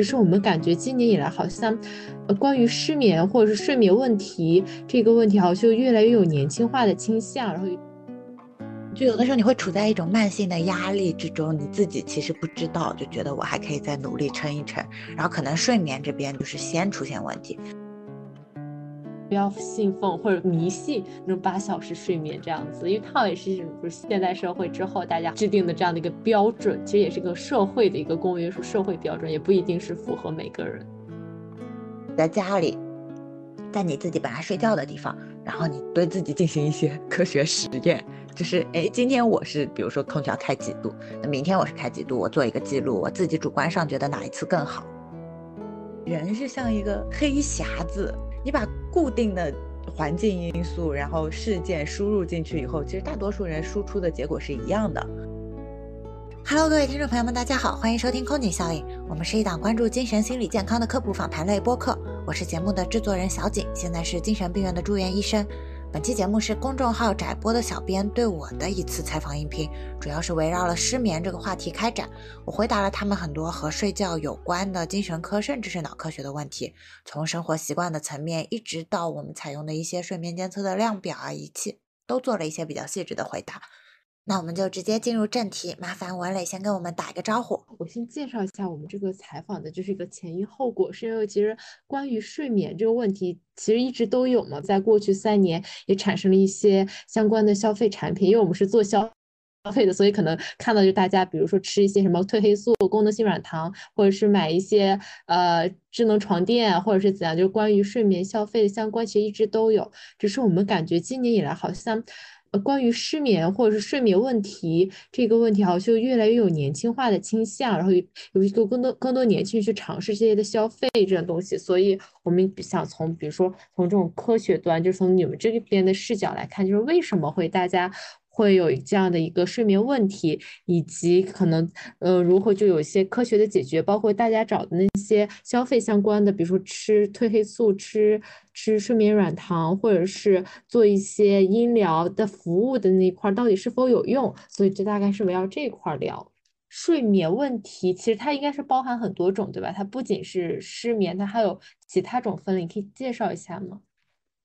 只是我们感觉今年以来好像，关于失眠或者是睡眠问题这个问题，好像越来越有年轻化的倾向。然后，就有的时候你会处在一种慢性的压力之中，你自己其实不知道，就觉得我还可以再努力撑一撑，然后可能睡眠这边就是先出现问题。不要信奉或者迷信那种八小时睡眠这样子，因为它也是就是现代社会之后大家制定的这样的一个标准，其实也是个社会的一个公约数、社会标准，也不一定是符合每个人。在家里，在你自己本来睡觉的地方，然后你对自己进行一些科学实验，就是哎，今天我是比如说空调开几度，那明天我是开几度，我做一个记录，我自己主观上觉得哪一次更好。人是像一个黑匣子。你把固定的环境因素，然后事件输入进去以后，其实大多数人输出的结果是一样的。Hello，各位听众朋友们，大家好，欢迎收听空警效应。我们是一档关注精神心理健康的科普访谈类播客，我是节目的制作人小景，现在是精神病院的住院医生。本期节目是公众号窄播的小编对我的一次采访音频，主要是围绕了失眠这个话题开展。我回答了他们很多和睡觉有关的精神科甚至是脑科学的问题，从生活习惯的层面，一直到我们采用的一些睡眠监测的量表啊仪器，都做了一些比较细致的回答。那我们就直接进入正题，麻烦文磊先跟我们打一个招呼。我先介绍一下我们这个采访的就是一个前因后果，是因为其实关于睡眠这个问题，其实一直都有嘛，在过去三年也产生了一些相关的消费产品，因为我们是做消消费的，所以可能看到就大家比如说吃一些什么褪黑素、功能性软糖，或者是买一些呃智能床垫，或者是怎样，就关于睡眠消费的相关，其实一直都有，只是我们感觉今年以来好像。呃，关于失眠或者是睡眠问题这个问题，好像就越来越有年轻化的倾向，然后有一个更多更多年轻人去尝试这些的消费这种东西，所以我们想从比如说从这种科学端，就从你们这边的视角来看，就是为什么会大家。会有这样的一个睡眠问题，以及可能呃如何就有一些科学的解决，包括大家找的那些消费相关的，比如说吃褪黑素、吃吃睡眠软糖，或者是做一些音疗的服务的那一块，到底是否有用？所以这大概是围绕这一块聊睡眠问题。其实它应该是包含很多种，对吧？它不仅是失眠，它还有其他种分类，你可以介绍一下吗？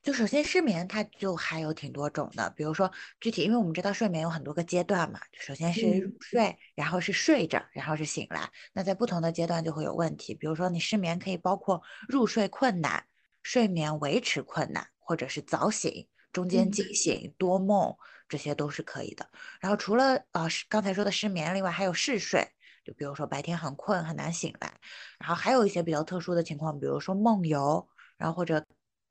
就首先失眠，它就还有挺多种的，比如说具体，因为我们知道睡眠有很多个阶段嘛，首先是入睡，然后是睡着，然后是醒来。那在不同的阶段就会有问题，比如说你失眠可以包括入睡困难、睡眠维持困难，或者是早醒、中间惊醒、多梦，这些都是可以的。然后除了啊刚才说的失眠，另外还有嗜睡，就比如说白天很困很难醒来。然后还有一些比较特殊的情况，比如说梦游，然后或者。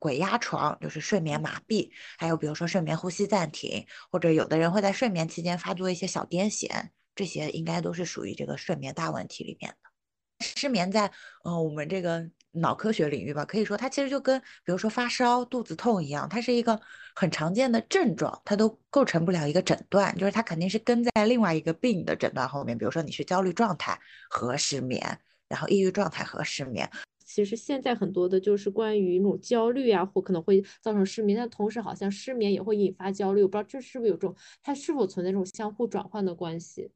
鬼压床就是睡眠麻痹，还有比如说睡眠呼吸暂停，或者有的人会在睡眠期间发作一些小癫痫，这些应该都是属于这个睡眠大问题里面的。失眠在呃我们这个脑科学领域吧，可以说它其实就跟比如说发烧、肚子痛一样，它是一个很常见的症状，它都构成不了一个诊断，就是它肯定是跟在另外一个病的诊断后面，比如说你是焦虑状态和失眠，然后抑郁状态和失眠。其实现在很多的就是关于那种焦虑啊，或可能会造成失眠，但同时好像失眠也会引发焦虑，我不知道这是不是有这种，它是否存在这种相互转换的关系？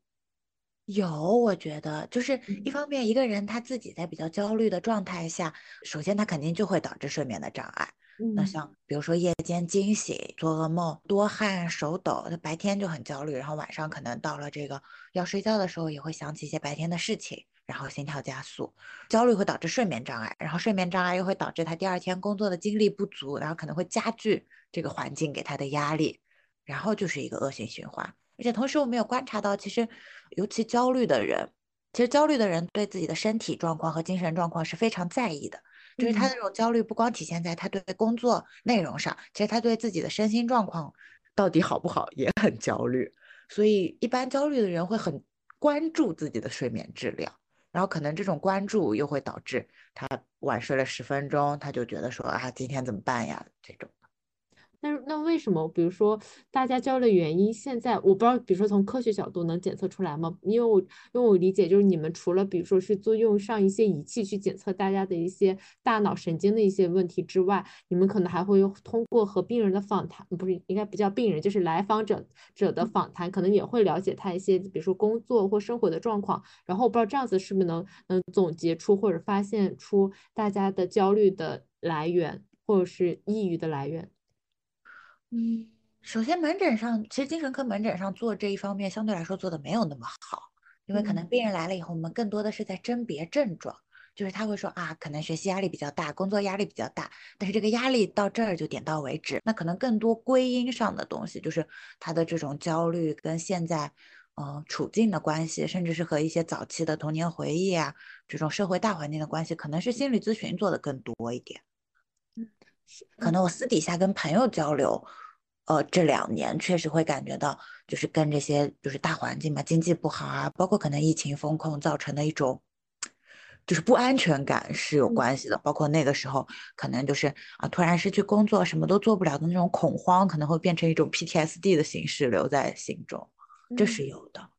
有，我觉得就是一方面，一个人他自己在比较焦虑的状态下，首先他肯定就会导致睡眠的障碍。那像比如说夜间惊醒、做噩梦、多汗、手抖，他白天就很焦虑，然后晚上可能到了这个要睡觉的时候，也会想起一些白天的事情。然后心跳加速，焦虑会导致睡眠障碍，然后睡眠障碍又会导致他第二天工作的精力不足，然后可能会加剧这个环境给他的压力，然后就是一个恶性循环。而且同时我们有观察到，其实尤其焦虑的人，其实焦虑的人对自己的身体状况和精神状况是非常在意的，就是他的这种焦虑不光体现在他对工作内容上，其实他对自己的身心状况到底好不好也很焦虑。所以一般焦虑的人会很关注自己的睡眠质量。然后可能这种关注又会导致他晚睡了十分钟，他就觉得说啊，今天怎么办呀？这种。那那为什么？比如说大家焦虑的原因，现在我不知道，比如说从科学角度能检测出来吗？因为我因为我理解就是你们除了比如说是做用上一些仪器去检测大家的一些大脑神经的一些问题之外，你们可能还会通过和病人的访谈，不是应该不叫病人，就是来访者者的访谈，可能也会了解他一些比如说工作或生活的状况。然后我不知道这样子是不是能能总结出或者发现出大家的焦虑的来源，或者是抑郁的来源。嗯，首先门诊上，其实精神科门诊上做这一方面相对来说做的没有那么好，因为可能病人来了以后，我们更多的是在甄别症状，就是他会说啊，可能学习压力比较大，工作压力比较大，但是这个压力到这儿就点到为止。那可能更多归因上的东西，就是他的这种焦虑跟现在嗯处境的关系，甚至是和一些早期的童年回忆啊这种社会大环境的关系，可能是心理咨询做的更多一点。可能我私底下跟朋友交流，呃，这两年确实会感觉到，就是跟这些就是大环境嘛，经济不好啊，包括可能疫情风控造成的一种，就是不安全感是有关系的。包括那个时候，可能就是啊，突然失去工作，什么都做不了的那种恐慌，可能会变成一种 PTSD 的形式留在心中，这是有的。那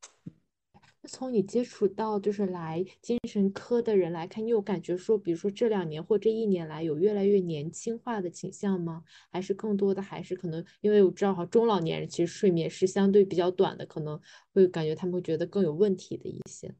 从你接触到就是来精神科的人来看，你有感觉说，比如说这两年或这一年来有越来越年轻化的倾向吗？还是更多的还是可能，因为我知道哈，中老年人其实睡眠是相对比较短的，可能会感觉他们会觉得更有问题的一些。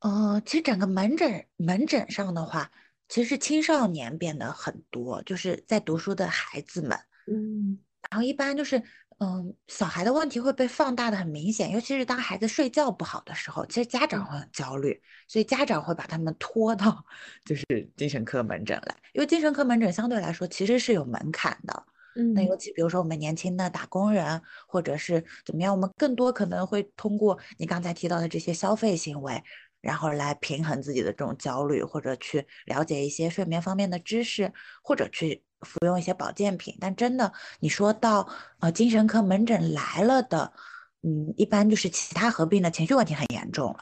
呃，其实整个门诊门诊上的话，其实青少年变得很多，就是在读书的孩子们，嗯，然后一般就是。嗯，小孩的问题会被放大的很明显，尤其是当孩子睡觉不好的时候，其实家长会很焦虑，所以家长会把他们拖到就是精神科门诊来，因为精神科门诊相对来说其实是有门槛的。嗯，那尤其比如说我们年轻的打工人，或者是怎么样，我们更多可能会通过你刚才提到的这些消费行为，然后来平衡自己的这种焦虑，或者去了解一些睡眠方面的知识，或者去。服用一些保健品，但真的你说到呃精神科门诊来了的，嗯，一般就是其他合并的情绪问题很严重了，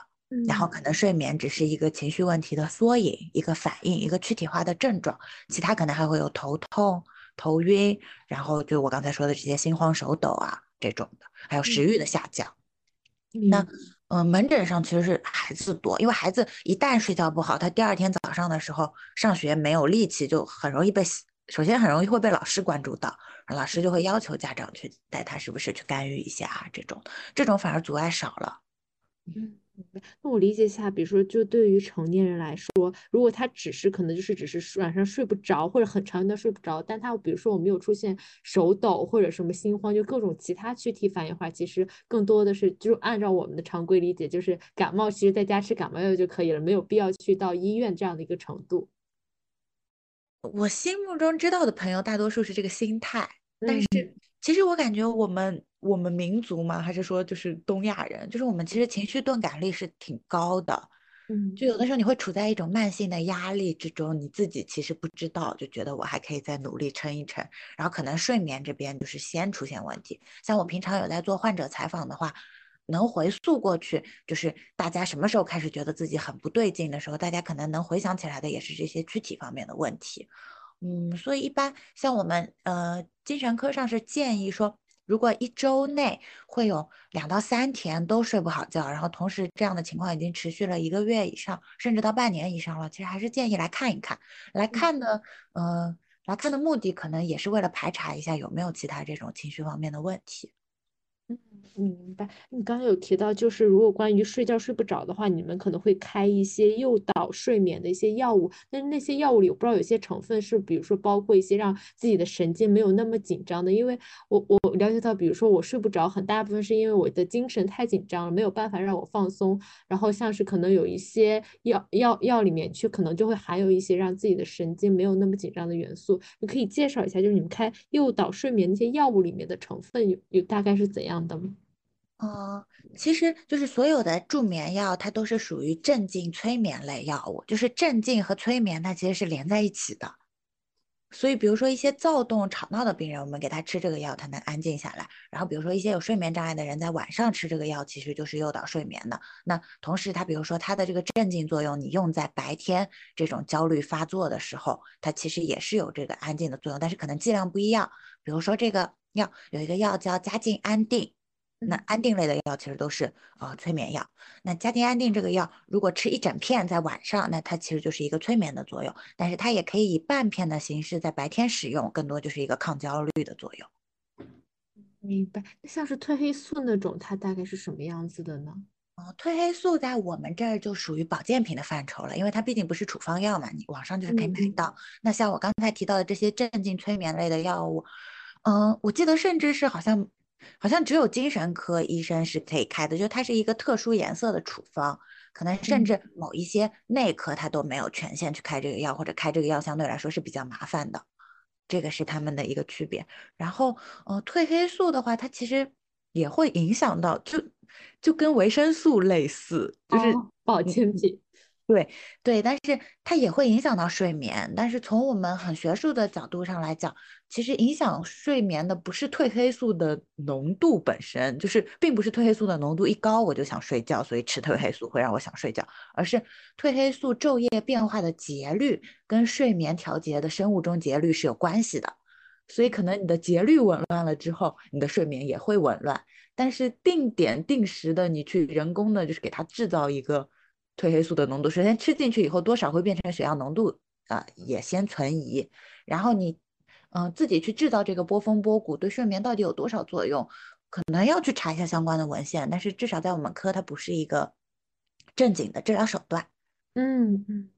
然后可能睡眠只是一个情绪问题的缩影，一个反应，一个躯体化的症状，其他可能还会有头痛、头晕，然后就我刚才说的这些心慌手抖啊这种的，还有食欲的下降。那嗯，门诊上其实是孩子多，因为孩子一旦睡觉不好，他第二天早上的时候上学没有力气，就很容易被。首先很容易会被老师关注到，老师就会要求家长去带他，是不是去干预一下这种，这种反而阻碍少了。嗯，那我理解一下，比如说，就对于成年人来说，如果他只是可能就是只是晚上睡不着，或者很长一段睡不着，但他比如说我没有出现手抖或者什么心慌，就各种其他躯体反应的话，其实更多的是就按照我们的常规理解，就是感冒，其实在家吃感冒药就可以了，没有必要去到医院这样的一个程度。我心目中知道的朋友大多数是这个心态，但是其实我感觉我们我们民族嘛，还是说就是东亚人，就是我们其实情绪钝感力是挺高的，嗯，就有的时候你会处在一种慢性的压力之中，你自己其实不知道，就觉得我还可以再努力撑一撑，然后可能睡眠这边就是先出现问题。像我平常有在做患者采访的话。能回溯过去，就是大家什么时候开始觉得自己很不对劲的时候，大家可能能回想起来的也是这些躯体方面的问题。嗯，所以一般像我们呃精神科上是建议说，如果一周内会有两到三天都睡不好觉，然后同时这样的情况已经持续了一个月以上，甚至到半年以上了，其实还是建议来看一看。来看的，呃，来看的目的可能也是为了排查一下有没有其他这种情绪方面的问题。嗯，明白。你刚才有提到，就是如果关于睡觉睡不着的话，你们可能会开一些诱导睡眠的一些药物。但是那些药物里，我不知道有些成分是，比如说包括一些让自己的神经没有那么紧张的。因为我我了解到，比如说我睡不着，很大部分是因为我的精神太紧张了，没有办法让我放松。然后像是可能有一些药药药里面去，可能就会含有一些让自己的神经没有那么紧张的元素。你可以介绍一下，就是你们开诱导睡眠那些药物里面的成分有有大概是怎样？的吗？嗯，其实就是所有的助眠药，它都是属于镇静催眠类药物，就是镇静和催眠，它其实是连在一起的。所以，比如说一些躁动、吵闹的病人，我们给他吃这个药，他能安静下来。然后，比如说一些有睡眠障碍的人，在晚上吃这个药，其实就是诱导睡眠的。那同时，它比如说它的这个镇静作用，你用在白天这种焦虑发作的时候，它其实也是有这个安静的作用，但是可能剂量不一样。比如说这个药有一个药叫佳境安定，那安定类的药其实都是呃催眠药。那佳境安定这个药如果吃一整片在晚上，那它其实就是一个催眠的作用，但是它也可以以半片的形式在白天使用，更多就是一个抗焦虑的作用。明白。那像是褪黑素那种，它大概是什么样子的呢？哦，褪黑素在我们这儿就属于保健品的范畴了，因为它毕竟不是处方药嘛，你网上就是可以买到。那像我刚才提到的这些镇静催眠类的药物，嗯，我记得甚至是好像好像只有精神科医生是可以开的，就它是一个特殊颜色的处方，可能甚至某一些内科他都没有权限去开这个药，或者开这个药相对来说是比较麻烦的，这个是他们的一个区别。然后，呃，褪黑素的话，它其实也会影响到就。就跟维生素类似，就是保健品。对对，但是它也会影响到睡眠。但是从我们很学术的角度上来讲，其实影响睡眠的不是褪黑素的浓度本身，就是并不是褪黑素的浓度一高我就想睡觉，所以吃褪黑素会让我想睡觉，而是褪黑素昼夜变化的节律跟睡眠调节的生物钟节律是有关系的。所以可能你的节律紊乱了之后，你的睡眠也会紊乱。但是定点定时的，你去人工的，就是给它制造一个褪黑素的浓度。首先吃进去以后，多少会变成血样浓度啊，也先存疑。然后你，嗯，自己去制造这个波峰波谷，对睡眠到底有多少作用，可能要去查一下相关的文献。但是至少在我们科，它不是一个正经的治疗手段。嗯嗯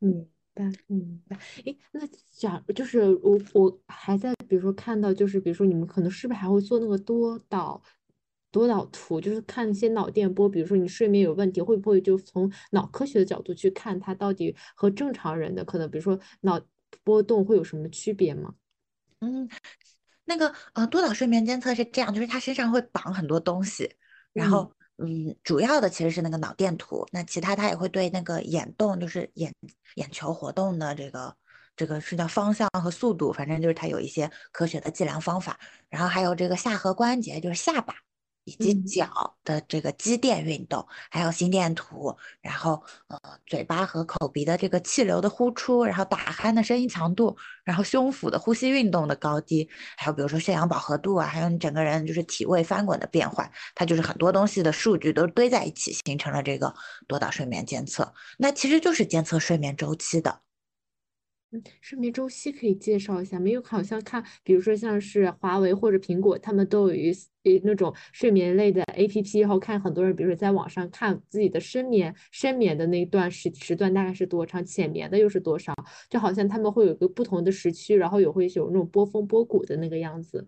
嗯。白，明，白，诶，那假就是我我还在，比如说看到，就是比如说你们可能是不是还会做那个多导多脑图，就是看一些脑电波，比如说你睡眠有问题，会不会就从脑科学的角度去看它到底和正常人的可能，比如说脑波动会有什么区别吗？嗯，那个呃多脑睡眠监测是这样，就是它身上会绑很多东西，然后。嗯，主要的其实是那个脑电图，那其他它也会对那个眼动，就是眼眼球活动的这个这个是叫方向和速度，反正就是它有一些科学的计量方法，然后还有这个下颌关节，就是下巴。以及脚的这个肌电运动，还有心电图，然后呃嘴巴和口鼻的这个气流的呼出，然后打鼾的声音强度，然后胸腹的呼吸运动的高低，还有比如说血氧饱和度啊，还有你整个人就是体位翻滚的变化，它就是很多东西的数据都堆在一起，形成了这个多导睡眠监测。那其实就是监测睡眠周期的。睡眠周期可以介绍一下没有？好像看，比如说像是华为或者苹果，他们都有一呃那种睡眠类的 APP，然后看很多人，比如说在网上看自己的深眠深眠的那一段时时段大概是多长，浅眠的又是多少，就好像他们会有个不同的时区，然后也会有那种波峰波谷的那个样子。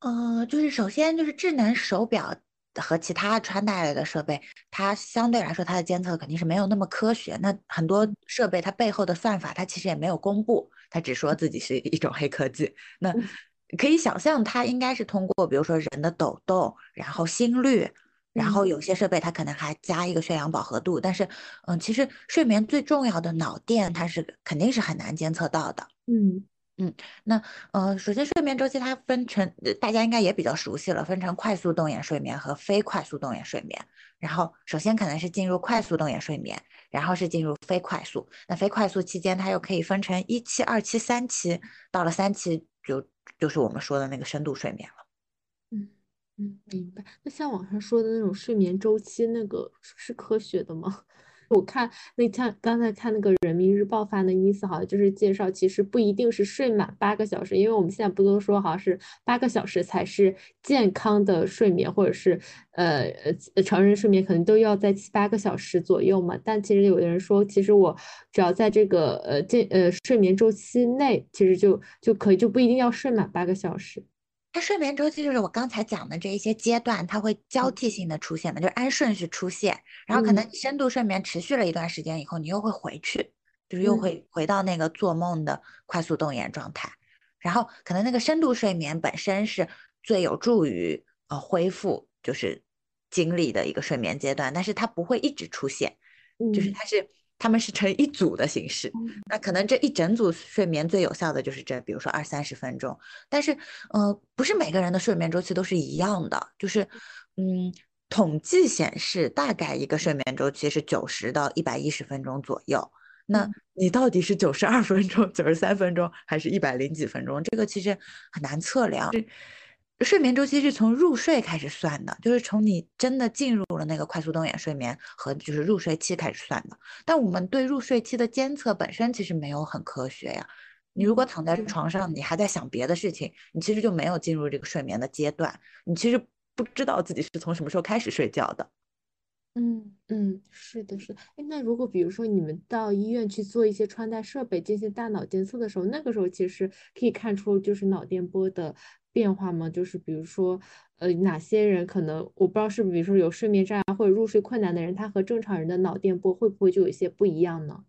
呃，就是首先就是智能手表。和其他穿戴类的设备，它相对来说它的监测肯定是没有那么科学。那很多设备它背后的算法，它其实也没有公布，它只说自己是一种黑科技。那可以想象，它应该是通过比如说人的抖动，然后心率，然后有些设备它可能还加一个血氧饱和度。但是，嗯，其实睡眠最重要的脑电，它是肯定是很难监测到的。嗯。嗯，那呃，首先睡眠周期它分成，大家应该也比较熟悉了，分成快速动眼睡眠和非快速动眼睡眠。然后首先可能是进入快速动眼睡眠，然后是进入非快速。那非快速期间，它又可以分成一期、二期、三期，到了三期就就是我们说的那个深度睡眠了。嗯嗯，明白。那像网上说的那种睡眠周期，那个是科学的吗？我看那看刚才看那个人民日报发的意思，好像就是介绍，其实不一定是睡满八个小时，因为我们现在不都说好像是八个小时才是健康的睡眠，或者是呃呃成人睡眠可能都要在七八个小时左右嘛。但其实有的人说，其实我只要在这个呃健呃睡眠周期内，其实就就可以，就不一定要睡满八个小时。它睡眠周期就是我刚才讲的这一些阶段，它会交替性的出现的，就是按顺序出现。然后可能你深度睡眠持续了一段时间以后，你又会回去，就是又会回到那个做梦的快速动眼状态。然后可能那个深度睡眠本身是最有助于呃恢复就是精力的一个睡眠阶段，但是它不会一直出现，就是它是。他们是成一组的形式，那可能这一整组睡眠最有效的就是这，比如说二三十分钟。但是，呃，不是每个人的睡眠周期都是一样的，就是，嗯，统计显示大概一个睡眠周期是九十到一百一十分钟左右。那你到底是九十二分钟、九十三分钟，还是一百零几分钟？这个其实很难测量。睡眠周期是从入睡开始算的，就是从你真的进入了那个快速动眼睡眠和就是入睡期开始算的。但我们对入睡期的监测本身其实没有很科学呀。你如果躺在床上，你还在想别的事情，你其实就没有进入这个睡眠的阶段，你其实不知道自己是从什么时候开始睡觉的。嗯嗯，是的，是的。哎，那如果比如说你们到医院去做一些穿戴设备进行大脑监测的时候，那个时候其实可以看出就是脑电波的。变化吗？就是比如说，呃，哪些人可能我不知道是不是，比如说有睡眠障碍或者入睡困难的人，他和正常人的脑电波会不会就有一些不一样呢？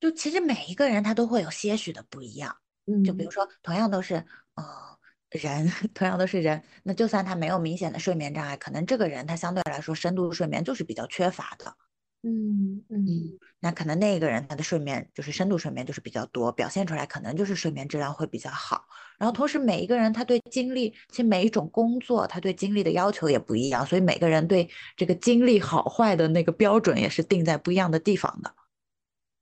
就其实每一个人他都会有些许的不一样。嗯，就比如说同样都是呃人，同样都是人，那就算他没有明显的睡眠障碍，可能这个人他相对来说深度睡眠就是比较缺乏的。嗯嗯，那可能那个人他的睡眠就是深度睡眠就是比较多，表现出来可能就是睡眠质量会比较好。然后同时每一个人他对精力，其实每一种工作他对精力的要求也不一样，所以每个人对这个精力好坏的那个标准也是定在不一样的地方的。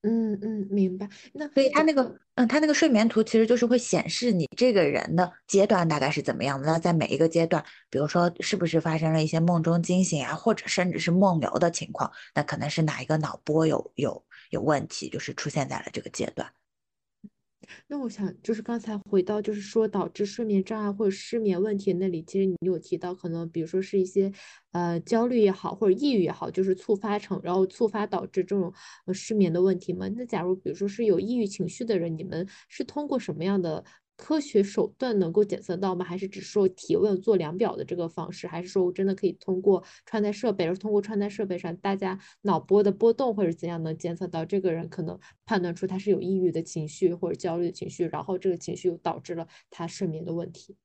嗯嗯，明白。那所以他那个，嗯，他那个睡眠图其实就是会显示你这个人的阶段大概是怎么样的。那在每一个阶段，比如说是不是发生了一些梦中惊醒啊，或者甚至是梦游的情况，那可能是哪一个脑波有有有问题，就是出现在了这个阶段。那我想就是刚才回到就是说导致睡眠障碍或者失眠问题那里，其实你有提到可能比如说是一些呃焦虑也好或者抑郁也好，就是触发成然后触发导致这种失眠的问题吗？那假如比如说是有抑郁情绪的人，你们是通过什么样的？科学手段能够检测到吗？还是只是说提问做量表的这个方式？还是说我真的可以通过穿戴设备，而通过穿戴设备上大家脑波的波动或者怎样能监测到这个人可能判断出他是有抑郁的情绪或者焦虑的情绪，然后这个情绪又导致了他睡眠的问题？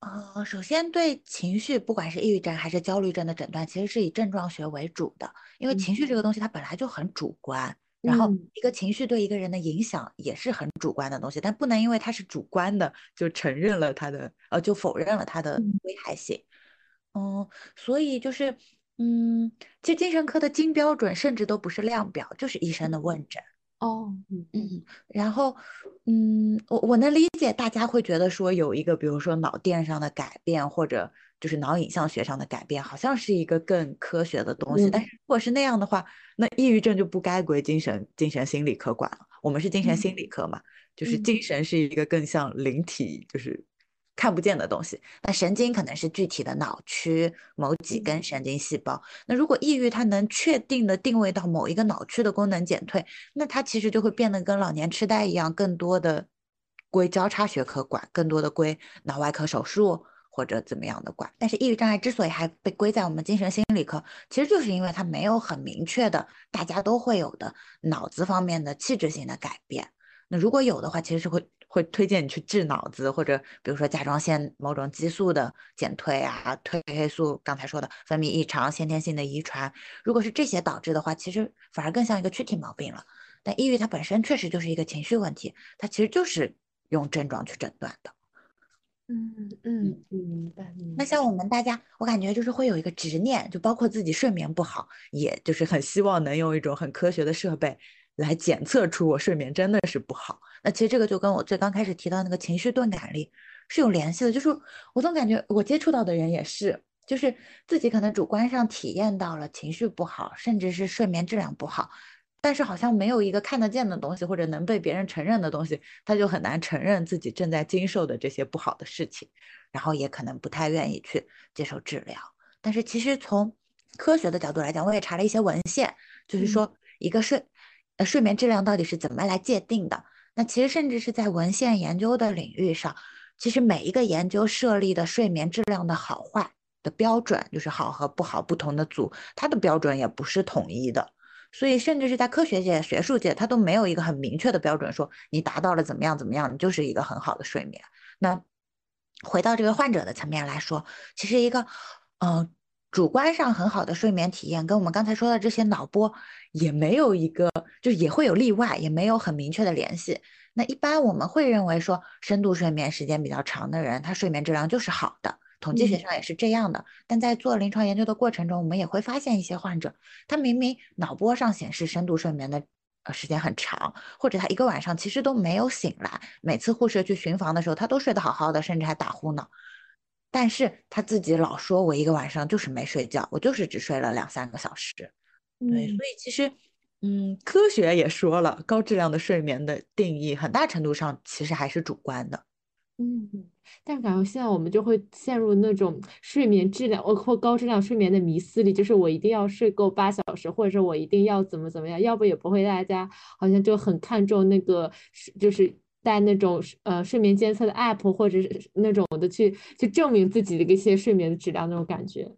呃，首先对情绪，不管是抑郁症还是焦虑症的诊断，其实是以症状学为主的，因为情绪这个东西它本来就很主观。然后一个情绪对一个人的影响也是很主观的东西，但不能因为它是主观的就承认了它的，呃，就否认了它的危害性。嗯，所以就是，嗯，其实精神科的金标准甚至都不是量表，就是医生的问诊。哦，嗯嗯，然后，嗯，我我能理解大家会觉得说有一个，比如说脑电上的改变或者。就是脑影像学上的改变，好像是一个更科学的东西。但是如果是那样的话，那抑郁症就不该归精神精神心理科管了。我们是精神心理科嘛，就是精神是一个更像灵体，就是看不见的东西。那神经可能是具体的脑区某几根神经细胞。那如果抑郁它能确定的定位到某一个脑区的功能减退，那它其实就会变得跟老年痴呆一样，更多的归交叉学科管，更多的归脑外科手术。或者怎么样的管，但是抑郁障碍之所以还被归在我们精神心理科，其实就是因为它没有很明确的大家都会有的脑子方面的器质性的改变。那如果有的话，其实是会会推荐你去治脑子，或者比如说甲状腺某种激素的减退啊，褪黑素刚才说的分泌异常，先天性的遗传，如果是这些导致的话，其实反而更像一个躯体毛病了。但抑郁它本身确实就是一个情绪问题，它其实就是用症状去诊断的。嗯嗯，明白。那像我们大家，我感觉就是会有一个执念，就包括自己睡眠不好，也就是很希望能用一种很科学的设备来检测出我睡眠真的是不好。那其实这个就跟我最刚开始提到那个情绪钝感力是有联系的，就是我总感觉我接触到的人也是，就是自己可能主观上体验到了情绪不好，甚至是睡眠质量不好。但是好像没有一个看得见的东西，或者能被别人承认的东西，他就很难承认自己正在经受的这些不好的事情，然后也可能不太愿意去接受治疗。但是其实从科学的角度来讲，我也查了一些文献，就是说一个睡呃睡眠质量到底是怎么来界定的。那其实甚至是在文献研究的领域上，其实每一个研究设立的睡眠质量的好坏的标准，就是好和不好不同的组，它的标准也不是统一的。所以，甚至是在科学界、学术界，它都没有一个很明确的标准，说你达到了怎么样怎么样，你就是一个很好的睡眠。那回到这个患者的层面来说，其实一个，呃，主观上很好的睡眠体验，跟我们刚才说的这些脑波也没有一个，就是也会有例外，也没有很明确的联系。那一般我们会认为说，深度睡眠时间比较长的人，他睡眠质量就是好的。统计学上也是这样的，但在做临床研究的过程中，我们也会发现一些患者，他明明脑波上显示深度睡眠的呃时间很长，或者他一个晚上其实都没有醒来，每次护士去巡房的时候，他都睡得好好的，甚至还打呼呢。但是他自己老说，我一个晚上就是没睡觉，我就是只睡了两三个小时。对，所以其实，嗯，科学也说了，高质量的睡眠的定义，很大程度上其实还是主观的。嗯，但感觉现在我们就会陷入那种睡眠质量或高质量睡眠的迷思里，就是我一定要睡够八小时，或者是我一定要怎么怎么样，要不也不会大家好像就很看重那个，就是带那种呃睡眠监测的 app 或者是那种的去去证明自己的一些睡眠的质量那种感觉。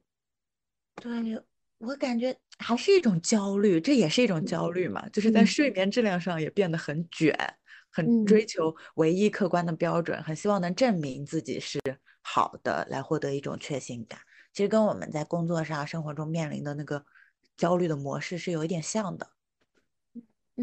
对我感觉还是一种焦虑，这也是一种焦虑嘛，就是在睡眠质量上也变得很卷。很追求唯一客观的标准，很希望能证明自己是好的，来获得一种确信感。其实跟我们在工作上、生活中面临的那个焦虑的模式是有一点像的。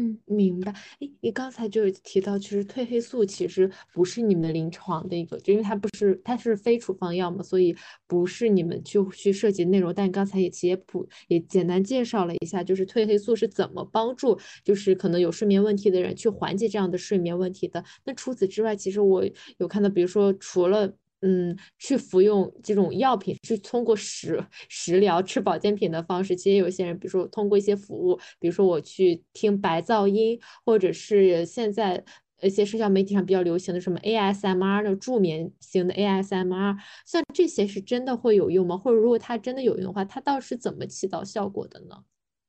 嗯，明白。哎，你刚才就是提到，其实褪黑素其实不是你们临床的一个，就因为它不是它是非处方药嘛，所以不是你们去去涉及内容。但刚才也其实也普也简单介绍了一下，就是褪黑素是怎么帮助，就是可能有睡眠问题的人去缓解这样的睡眠问题的。那除此之外，其实我有看到，比如说除了。嗯，去服用这种药品，去通过食食疗、吃保健品的方式。其实有些人，比如说通过一些服务，比如说我去听白噪音，或者是现在一些社交媒体上比较流行的什么 ASMR 的助眠型的 ASMR，像这些是真的会有用吗？或者如果它真的有用的话，它到底是怎么起到效果的呢？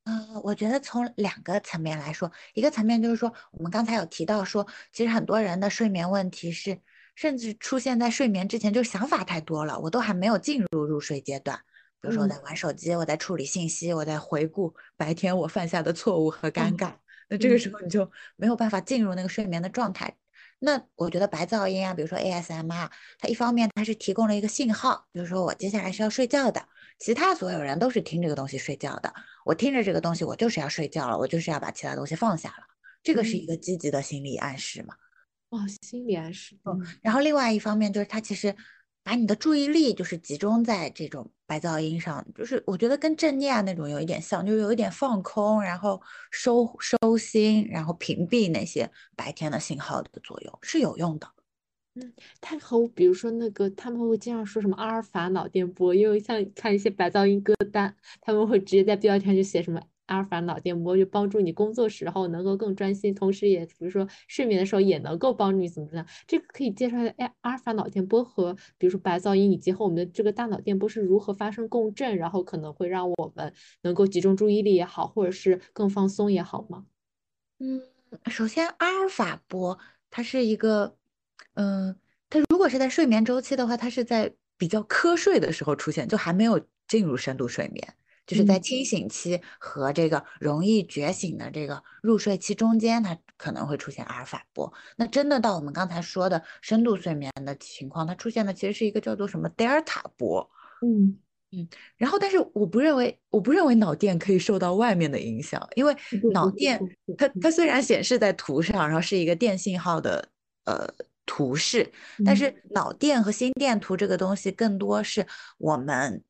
嗯，我觉得从两个层面来说，一个层面就是说，我们刚才有提到说，其实很多人的睡眠问题是。甚至出现在睡眠之前，就想法太多了，我都还没有进入入睡阶段。比如说我在玩手机，我在处理信息，我在回顾白天我犯下的错误和尴尬。那这个时候你就没有办法进入那个睡眠的状态。那我觉得白噪音啊，比如说 ASMR，它一方面它是提供了一个信号，比如说我接下来是要睡觉的，其他所有人都是听这个东西睡觉的。我听着这个东西，我就是要睡觉了，我就是要把其他东西放下了。这个是一个积极的心理暗示嘛？哦，心理暗示。嗯，然后另外一方面就是它其实把你的注意力就是集中在这种白噪音上，就是我觉得跟正念那种有一点像，就是有一点放空，然后收收心，然后屏蔽那些白天的信号的作用是有用的。嗯，它和比如说那个他们会经常说什么阿尔法脑电波，因为像看一些白噪音歌单，他们会直接在标题上就写什么。阿尔法脑电波就帮助你工作时候能够更专心，同时也比如说睡眠的时候也能够帮助你怎么样？这个可以介绍一下，哎，阿尔法脑电波和比如说白噪音以及和我们的这个大脑电波是如何发生共振，然后可能会让我们能够集中注意力也好，或者是更放松也好吗？嗯，首先阿尔法波它是一个，嗯，它如果是在睡眠周期的话，它是在比较瞌睡的时候出现，就还没有进入深度睡眠。就是在清醒期和这个容易觉醒的这个入睡期中间，它可能会出现阿尔法波。那真的到我们刚才说的深度睡眠的情况，它出现的其实是一个叫做什么德尔塔波。嗯嗯。然后，但是我不认为，我不认为脑电可以受到外面的影响，因为脑电它它虽然显示在图上，然后是一个电信号的呃图示，但是脑电和心电图这个东西更多是我们。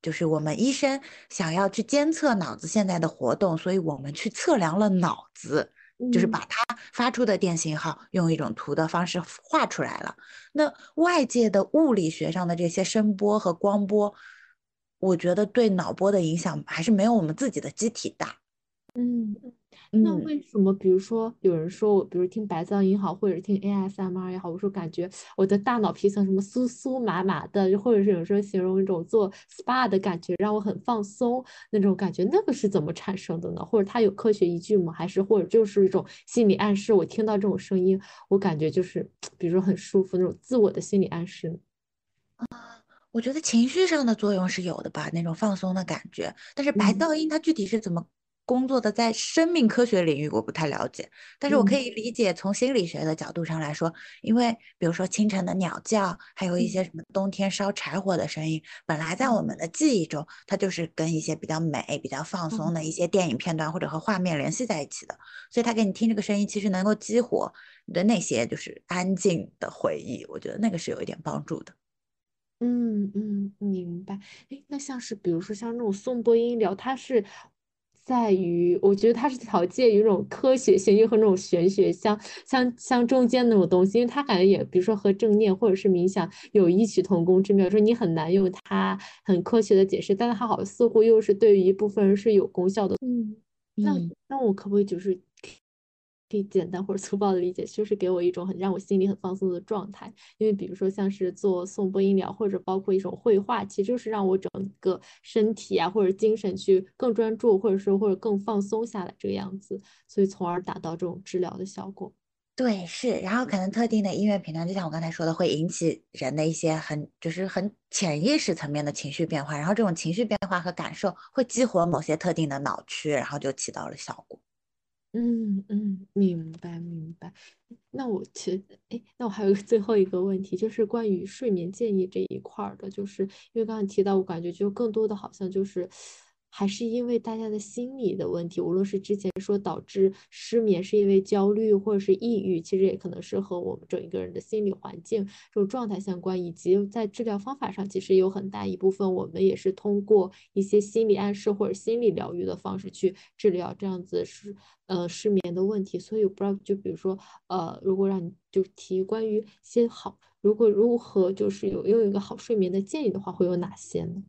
就是我们医生想要去监测脑子现在的活动，所以我们去测量了脑子，就是把它发出的电信号用一种图的方式画出来了。那外界的物理学上的这些声波和光波，我觉得对脑波的影响还是没有我们自己的机体大。嗯。那为什么，比如说有人说我，比如听白噪音好，或者听 ASMR 也好，我说感觉我的大脑皮层什么酥酥麻麻的，或者是有时候形容一种做 SPA 的感觉，让我很放松那种感觉，那个是怎么产生的呢？或者它有科学依据吗？还是或者就是一种心理暗示？我听到这种声音，我感觉就是，比如说很舒服那种自我的心理暗示。啊，我觉得情绪上的作用是有的吧，那种放松的感觉。但是白噪音它具体是怎么？工作的在生命科学领域我不太了解，但是我可以理解从心理学的角度上来说，因为比如说清晨的鸟叫，还有一些什么冬天烧柴火的声音，本来在我们的记忆中，它就是跟一些比较美、比较放松的一些电影片段或者和画面联系在一起的，所以它给你听这个声音，其实能够激活你的那些就是安静的回忆，我觉得那个是有一点帮助的。嗯嗯，明白。哎，那像是比如说像那种颂钵音疗，它是。在于，我觉得它是条介于一种科学性又和那种玄学相相相中间那种东西，因为它感觉也，比如说和正念或者是冥想有异曲同工之妙，说你很难用它很科学的解释，但是它好似乎又是对于一部分人是有功效的。嗯，那那我可不可以就是？可以简单或者粗暴的理解，就是给我一种很让我心里很放松的状态。因为比如说像是做颂钵音疗，或者包括一种绘画，其实就是让我整个身体啊或者精神去更专注，或者说或者更放松下来这个样子，所以从而达到这种治疗的效果。对，是。然后可能特定的音乐频段，就像我刚才说的，会引起人的一些很就是很潜意识层面的情绪变化，然后这种情绪变化和感受会激活某些特定的脑区，然后就起到了效果。嗯嗯，明白明白。那我其实，哎，那我还有 最后一个问题，就是关于睡眠建议这一块的，就是因为刚才提到，我感觉就更多的好像就是。还是因为大家的心理的问题，无论是之前说导致失眠是因为焦虑或者是抑郁，其实也可能是和我们整一个人的心理环境这种状态相关，以及在治疗方法上，其实有很大一部分我们也是通过一些心理暗示或者心理疗愈的方式去治疗这样子失呃失眠的问题。所以我不知道，就比如说呃，如果让你就提关于先好，如果如何就是有拥有一个好睡眠的建议的话，会有哪些呢？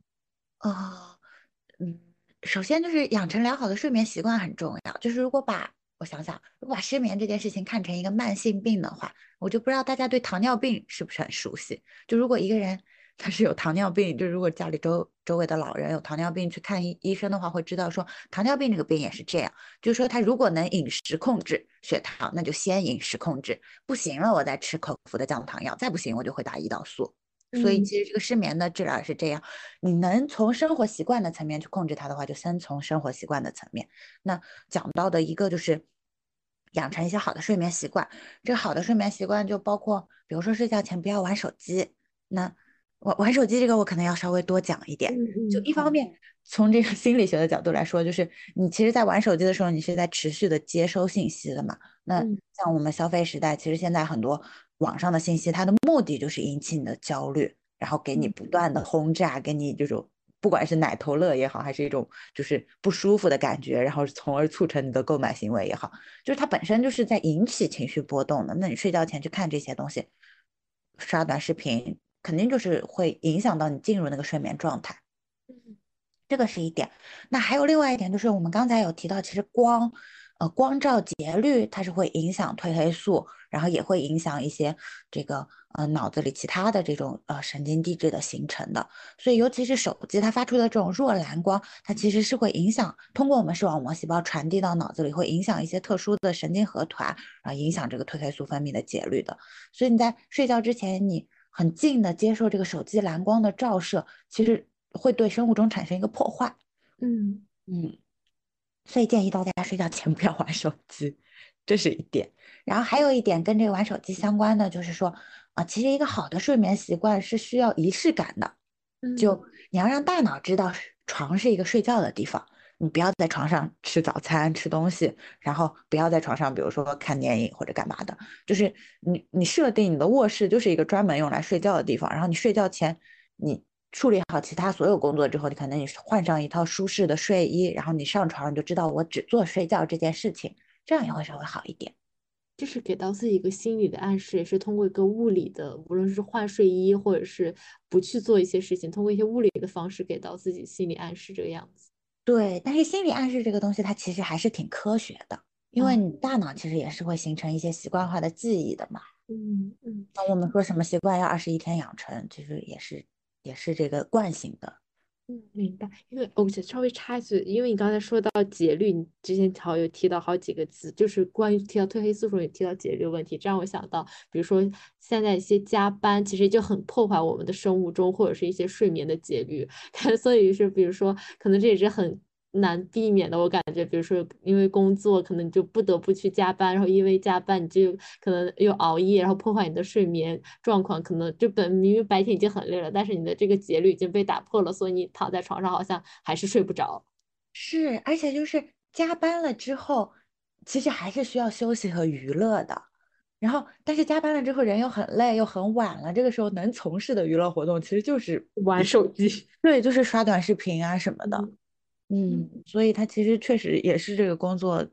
啊，嗯。首先就是养成良好的睡眠习惯很重要。就是如果把我想想，如果把失眠这件事情看成一个慢性病的话，我就不知道大家对糖尿病是不是很熟悉。就如果一个人他是有糖尿病，就如果家里周周围的老人有糖尿病去看医医生的话，会知道说糖尿病这个病也是这样。就是说他如果能饮食控制血糖，那就先饮食控制，不行了我再吃口服的降糖药，再不行我就会打胰岛素。所以其实这个失眠的治疗是这样，你能从生活习惯的层面去控制它的话，就先从生活习惯的层面。那讲到的一个就是养成一些好的睡眠习惯，这个好的睡眠习惯就包括，比如说睡觉前不要玩手机。那玩玩手机这个我可能要稍微多讲一点。就一方面从这个心理学的角度来说，就是你其实，在玩手机的时候，你是在持续的接收信息的嘛。那像我们消费时代，其实现在很多。网上的信息，它的目的就是引起你的焦虑，然后给你不断的轰炸，给你这种不管是奶头乐也好，还是一种就是不舒服的感觉，然后从而促成你的购买行为也好，就是它本身就是在引起情绪波动的。那你睡觉前去看这些东西，刷短视频，肯定就是会影响到你进入那个睡眠状态。这个是一点。那还有另外一点，就是我们刚才有提到，其实光。呃，光照节律它是会影响褪黑素，然后也会影响一些这个呃脑子里其他的这种呃神经递质的形成的。所以，尤其是手机它发出的这种弱蓝光，它其实是会影响通过我们视网膜细胞传递到脑子里，会影响一些特殊的神经核团，然后影响这个褪黑素分泌的节律的。所以你在睡觉之前，你很近的接受这个手机蓝光的照射，其实会对生物钟产生一个破坏。嗯嗯。所以建议大家睡觉前不要玩手机，这是一点。然后还有一点跟这个玩手机相关的，就是说啊，其实一个好的睡眠习惯是需要仪式感的。就你要让大脑知道床是一个睡觉的地方，你不要在床上吃早餐、吃东西，然后不要在床上，比如说看电影或者干嘛的。就是你你设定你的卧室就是一个专门用来睡觉的地方，然后你睡觉前你。处理好其他所有工作之后，你可能你换上一套舒适的睡衣，然后你上床，你就知道我只做睡觉这件事情，这样也会稍微好一点。就是给到自己一个心理的暗示，也是通过一个物理的，无论是换睡衣，或者是不去做一些事情，通过一些物理的方式给到自己心理暗示这个样子。对，但是心理暗示这个东西，它其实还是挺科学的，因为你大脑其实也是会形成一些习惯化的记忆的嘛。嗯嗯。那我们说什么习惯要二十一天养成，其实也是。也是这个惯性的，嗯，明白。因为我想稍微插一句，因为你刚才说到节律，你之前好有提到好几个字，就是关于提到褪黑素时候也提到节律问题，这让我想到，比如说现在一些加班，其实就很破坏我们的生物钟或者是一些睡眠的节律，所以是比如说，可能这也是很。难避免的，我感觉，比如说因为工作，可能你就不得不去加班，然后因为加班，你就可能又熬夜，然后破坏你的睡眠状况，可能就本明明白天已经很累了，但是你的这个节律已经被打破了，所以你躺在床上好像还是睡不着。是，而且就是加班了之后，其实还是需要休息和娱乐的。然后，但是加班了之后，人又很累，又很晚了，这个时候能从事的娱乐活动其实就是玩手机，对，就是刷短视频啊什么的。嗯，嗯所以他其实确实也是这个工作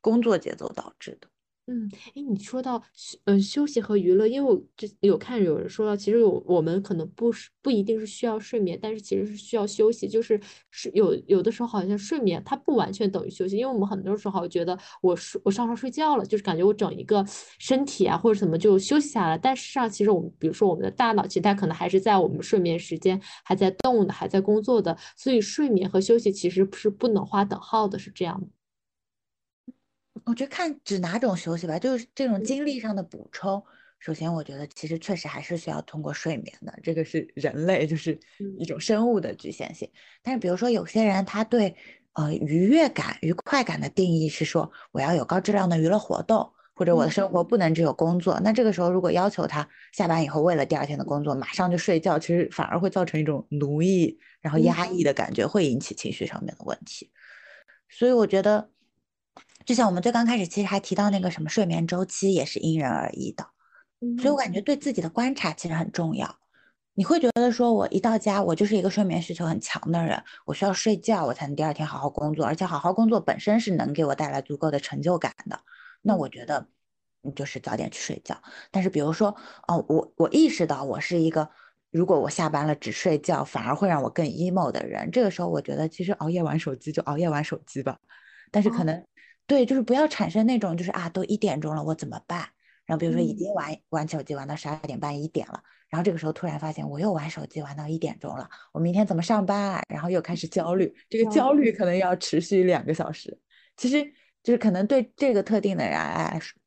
工作节奏导致的。嗯，哎，你说到休嗯休息和娱乐，因为我这有看有人说到，其实有我们可能不是不一定是需要睡眠，但是其实是需要休息，就是是有有的时候好像睡眠它不完全等于休息，因为我们很多时候觉得我睡我上床睡觉了，就是感觉我整一个身体啊或者什么就休息下来，但事实上其实我们比如说我们的大脑，其实它可能还是在我们睡眠时间还在动的，还在工作的，所以睡眠和休息其实是不能划等号的，是这样的。我觉得看指哪种休息吧，就是这种精力上的补充。首先，我觉得其实确实还是需要通过睡眠的，这个是人类就是一种生物的局限性。但是，比如说有些人他对呃愉悦感、愉快感的定义是说，我要有高质量的娱乐活动，或者我的生活不能只有工作。那这个时候如果要求他下班以后为了第二天的工作马上就睡觉，其实反而会造成一种奴役然后压抑的感觉，会引起情绪上面的问题。所以我觉得。就像我们最刚开始其实还提到那个什么睡眠周期也是因人而异的，所以我感觉对自己的观察其实很重要。你会觉得说我一到家我就是一个睡眠需求很强的人，我需要睡觉我才能第二天好好工作，而且好好工作本身是能给我带来足够的成就感的。那我觉得你就是早点去睡觉。但是比如说哦，我我意识到我是一个如果我下班了只睡觉反而会让我更 emo 的人，这个时候我觉得其实熬夜玩手机就熬夜玩手机吧，但是可能。对，就是不要产生那种，就是啊，都一点钟了，我怎么办？然后比如说已经玩玩手机玩到十二点半一点了，然后这个时候突然发现我又玩手机玩到一点钟了，我明天怎么上班啊？然后又开始焦虑，这个焦虑可能要持续两个小时。其实就是可能对这个特定的人来说，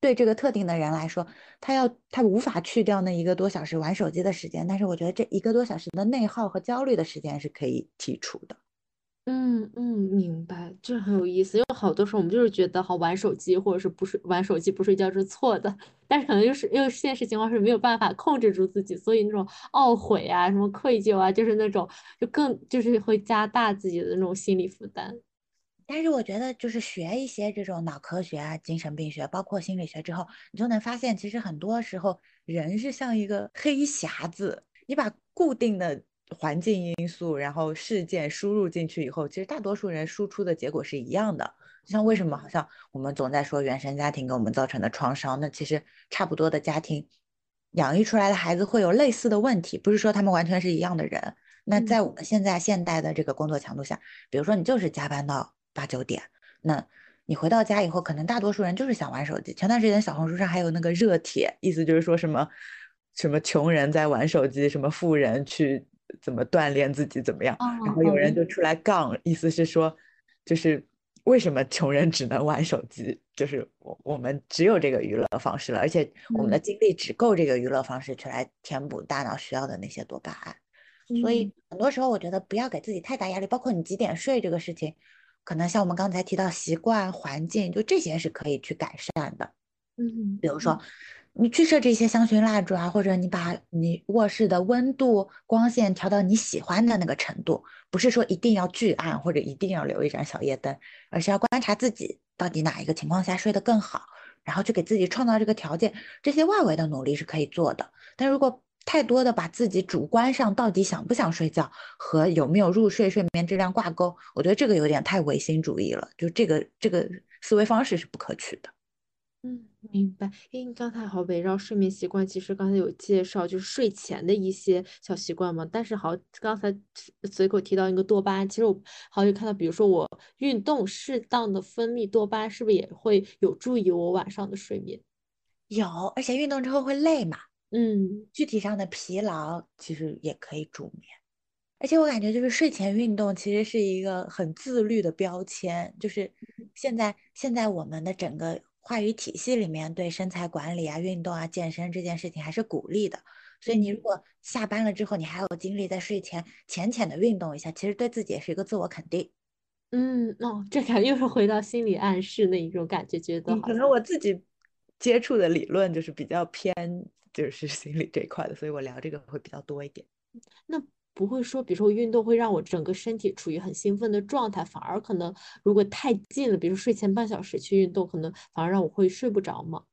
对这个特定的人来说，他要他无法去掉那一个多小时玩手机的时间，但是我觉得这一个多小时的内耗和焦虑的时间是可以剔除的。嗯嗯，明白，这很有意思。因为好多时候我们就是觉得，好玩手机或者是不睡玩手机不睡觉是错的，但是可能就是因为现实情况是没有办法控制住自己，所以那种懊悔啊、什么愧疚啊，就是那种就更就是会加大自己的那种心理负担。但是我觉得，就是学一些这种脑科学啊、精神病学，包括心理学之后，你就能发现，其实很多时候人是像一个黑匣子，你把固定的。环境因素，然后事件输入进去以后，其实大多数人输出的结果是一样的。像为什么好像我们总在说原生家庭给我们造成的创伤，那其实差不多的家庭养育出来的孩子会有类似的问题，不是说他们完全是一样的人。那在我们现在现代的这个工作强度下，比如说你就是加班到八九点，那你回到家以后，可能大多数人就是想玩手机。前段时间小红书上还有那个热帖，意思就是说什么什么穷人在玩手机，什么富人去。怎么锻炼自己怎么样？然后有人就出来杠，意思是说，就是为什么穷人只能玩手机？就是我我们只有这个娱乐方式了，而且我们的精力只够这个娱乐方式去来填补大脑需要的那些多巴胺。所以很多时候，我觉得不要给自己太大压力，包括你几点睡这个事情，可能像我们刚才提到习惯、环境，就这些是可以去改善的。嗯，比如说。你去设置一些香薰蜡烛啊，或者你把你卧室的温度、光线调到你喜欢的那个程度，不是说一定要巨暗或者一定要留一盏小夜灯，而是要观察自己到底哪一个情况下睡得更好，然后去给自己创造这个条件。这些外围的努力是可以做的，但如果太多的把自己主观上到底想不想睡觉和有没有入睡、睡眠质量挂钩，我觉得这个有点太唯心主义了，就这个这个思维方式是不可取的。嗯，明白。因为刚才好围绕睡眠习惯，其实刚才有介绍，就是睡前的一些小习惯嘛。但是好，刚才随口提到一个多巴胺，其实我好像看到，比如说我运动，适当的分泌多巴胺，是不是也会有助于我晚上的睡眠？有，而且运动之后会累嘛。嗯，具体上的疲劳其实也可以助眠。而且我感觉就是睡前运动其实是一个很自律的标签，就是现在现在我们的整个。话语体系里面对身材管理啊、运动啊、健身这件事情还是鼓励的，所以你如果下班了之后，你还有精力在睡前浅浅的运动一下，其实对自己也是一个自我肯定。嗯，哦，这感觉又是回到心理暗示那一种感觉，觉得可能我自己接触的理论就是比较偏就是心理这一块的，所以我聊这个会比较多一点。那。不会说，比如说我运动会让我整个身体处于很兴奋的状态，反而可能如果太近了，比如说睡前半小时去运动，可能反而让我会睡不着嘛？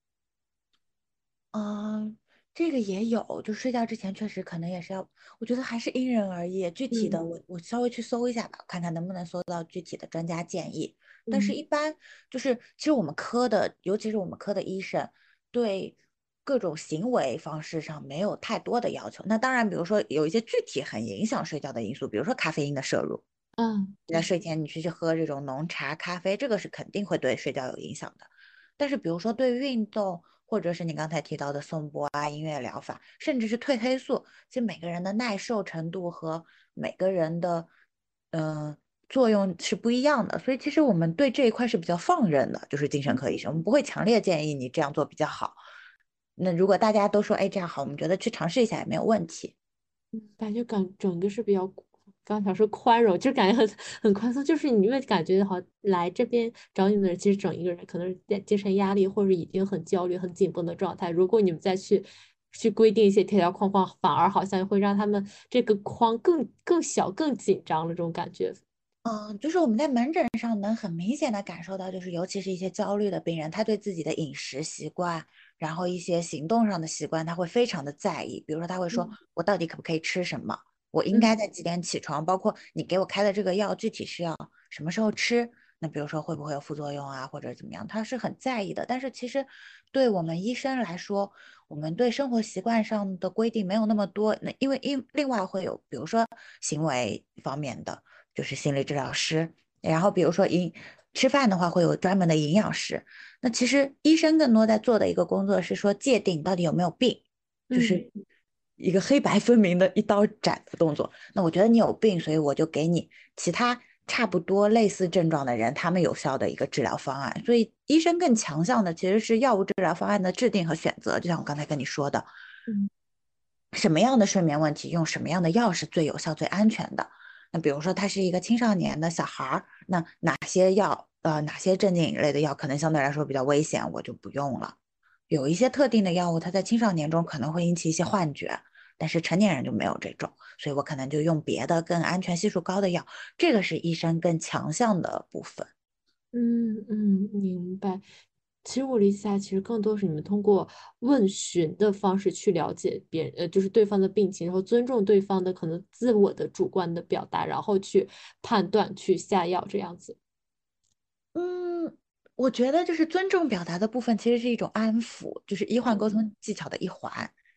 嗯，这个也有，就睡觉之前确实可能也是要，我觉得还是因人而异。具体的，嗯我我稍微去搜一下吧，看看能不能搜到具体的专家建议。但是，嗯一般就是其实我们科的，尤其是我们科的医生，对各种行为方式上没有太多的要求。那当然，比如说有一些具体很影响睡觉的因素，比如说咖啡因的摄入，嗯，在睡前你去去喝这种浓茶、咖啡，这个是肯定会对睡觉有影响的。但是，比如说对运动，或者是你刚才提到的颂钵啊、音乐疗法，甚至是褪黑素，其实每个人的耐受程度和每个人的嗯、呃作用是不一样的。所以，其实我们对这一块是比较放任的，就是精神科医生，我们不会强烈建议你这样做比较好。那如果大家都说哎这样好，我们觉得去尝试一下也没有问题。嗯感觉感整个是比较，刚想说宽容，就感觉很 很宽松，就是你会感觉好来这边找你的人，其实整一个人可能是在精神压力或者已经很焦虑、很紧绷的状态。如果你们再去去规定一些条条框框，反而好像会让他们这个框更更小、更紧张了，这种感觉。嗯，就是我们在门诊上能很明显的感受到，就是尤其是一些焦虑的病人，他对自己的饮食习惯，然后一些行动上的习惯，他会非常的在意。比如说，他会说嗯我到底可不可以吃什么？我应嗯该在几点起床？包括你给我开的这个药，具体是要什么时候吃？那比如说会不会有副作用啊，或者怎么样？他是很在意的。但是其实对我们医生来说，我们对生活习惯上的规定没有那么多。那因为因另外会有，比如说行为方面的。就是心理治疗师，然后比如说营吃饭的话会有专门的营养师。那其实医生更多在做的一个工作是说界定到底有没有病，就是一个黑白分明的一刀斩的动作。那我觉得你有病，所以我就给你其他差不多类似症状的人，他们有效的一个治疗方案。所以医生更强项的其实是药物治疗方案的制定和选择。就像我刚才跟你说的，嗯，什么样的睡眠问题用什么样的药是最有效、最安全的。那比如说他是一个青少年的小孩儿，那哪些药，呃，哪些镇静类的药可能相对来说比较危险，我就不用了。有一些特定的药物，它在青少年中可能会引起一些幻觉，但是成年人就没有这种，所以我可能就用别的更安全系数高的药。这个是医生更强项的部分。嗯嗯，明白。其实我理解下，其实更多是你们通过问询的方式去了解别人，呃，就是对方的病情，然后尊重对方的可能自我的主观的表达，然后去判断、去下药这样子。嗯，我觉得就是尊重表达的部分，其实是一种安抚，就是医患沟通技巧的一环。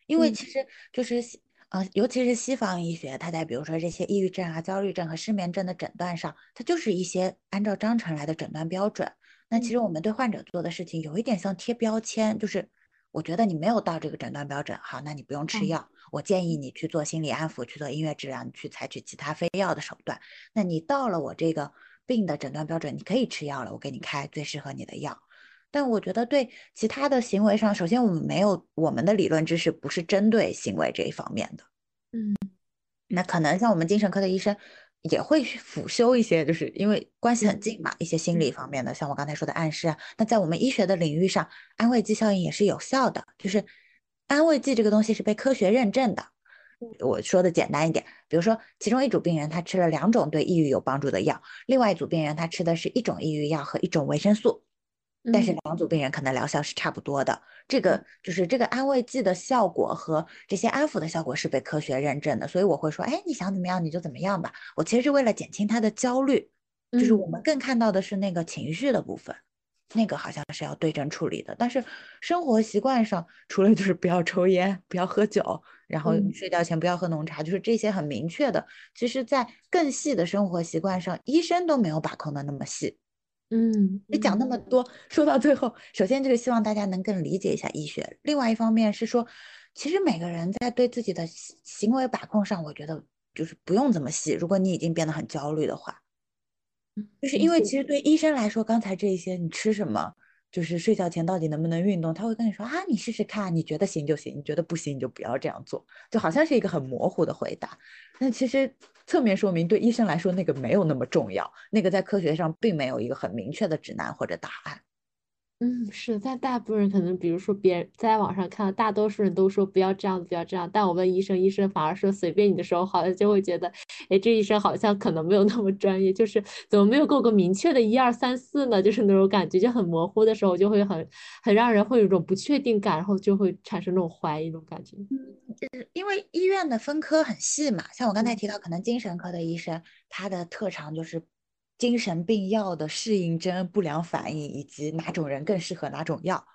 因为嗯其实就是西呃，尤其是西方医学，它在比如说这些抑郁症啊、焦虑症和失眠症的诊断上，它就是一些按照章程来的诊断标准。那其实我们对患者做的事情有一点像贴标签，就是我觉得你没有到这个诊断标准，好，那你不用吃嗯药。我建议你去做心理安抚，去做音乐治疗，你去采取其他非药的手段。那你到了我这个病的诊断标准，你可以吃药了，我给你开最适合你的药。但我觉得对其他的行为上，首先我们没有我们的理论知识不是针对行为这一方面的。嗯那可能像我们精神科的医生也会去辅修一些，就是因为关系很近嘛，一些心理方面的，像我刚才说的暗示啊。那在我们医学的领域上，安慰剂效应也是有效的，就是安慰剂这个东西是被科学认证的。我说的简单一点，比如说其中一组病人他吃了两种对抑郁有帮助的药，另外一组病人他吃的是一种抑郁药和一种维生素。但是嗯两组病人可能疗效是差不多的，这个就是这个安慰剂的效果和这些安抚的效果是被科学认证的，所以我会说，哎，你想怎么样你就怎么样吧。我其实是为了减轻他的焦虑，就是嗯我们更看到的是那个情绪的部分，那个好像是要对症处理的。但是生活习惯上，除了就是不要抽烟、不要喝酒，然后嗯睡觉前不要喝浓茶，就是这些很明确的，其实在更细的生活习惯上，医生都没有把控的那么细。嗯你讲那么多，说到最后，首先就是希望大家能更理解一下医学。另外一方面是说，其实每个人在对自己的行行为把控上，我觉得就是不用这么细。如果你已经变得很焦虑的话，嗯就是因为其实对医生来说，刚才这一些你吃什么，就是睡觉前到底能不能运动，他会跟你说啊，你试试看，你觉得行就行，你觉得不行你就不要这样做，就好像是一个很模糊的回答。那其实侧面说明，对医生来说那个没有那么重要，那个在科学上并没有一个很明确的指南或者答案。嗯，是，但大部分人可能，比如说别人在网上看到，大多数人都说不要这样子，不要这样。但我问医生，医生反而说随便你的时候，好像就会觉得，哎，这医生好像可能没有那么专业，就是怎么没有给我个明确的一二三四呢？就是那种感觉就很模糊的时候，就会很很让人会有一种不确定感，然后就会产生那种怀疑那种感觉。嗯因为医院的分科很细嘛，像我刚才提到，可能精神科的医生他的特长就是。精神病药的适应症、不良反应，以及哪种人更适合哪种药，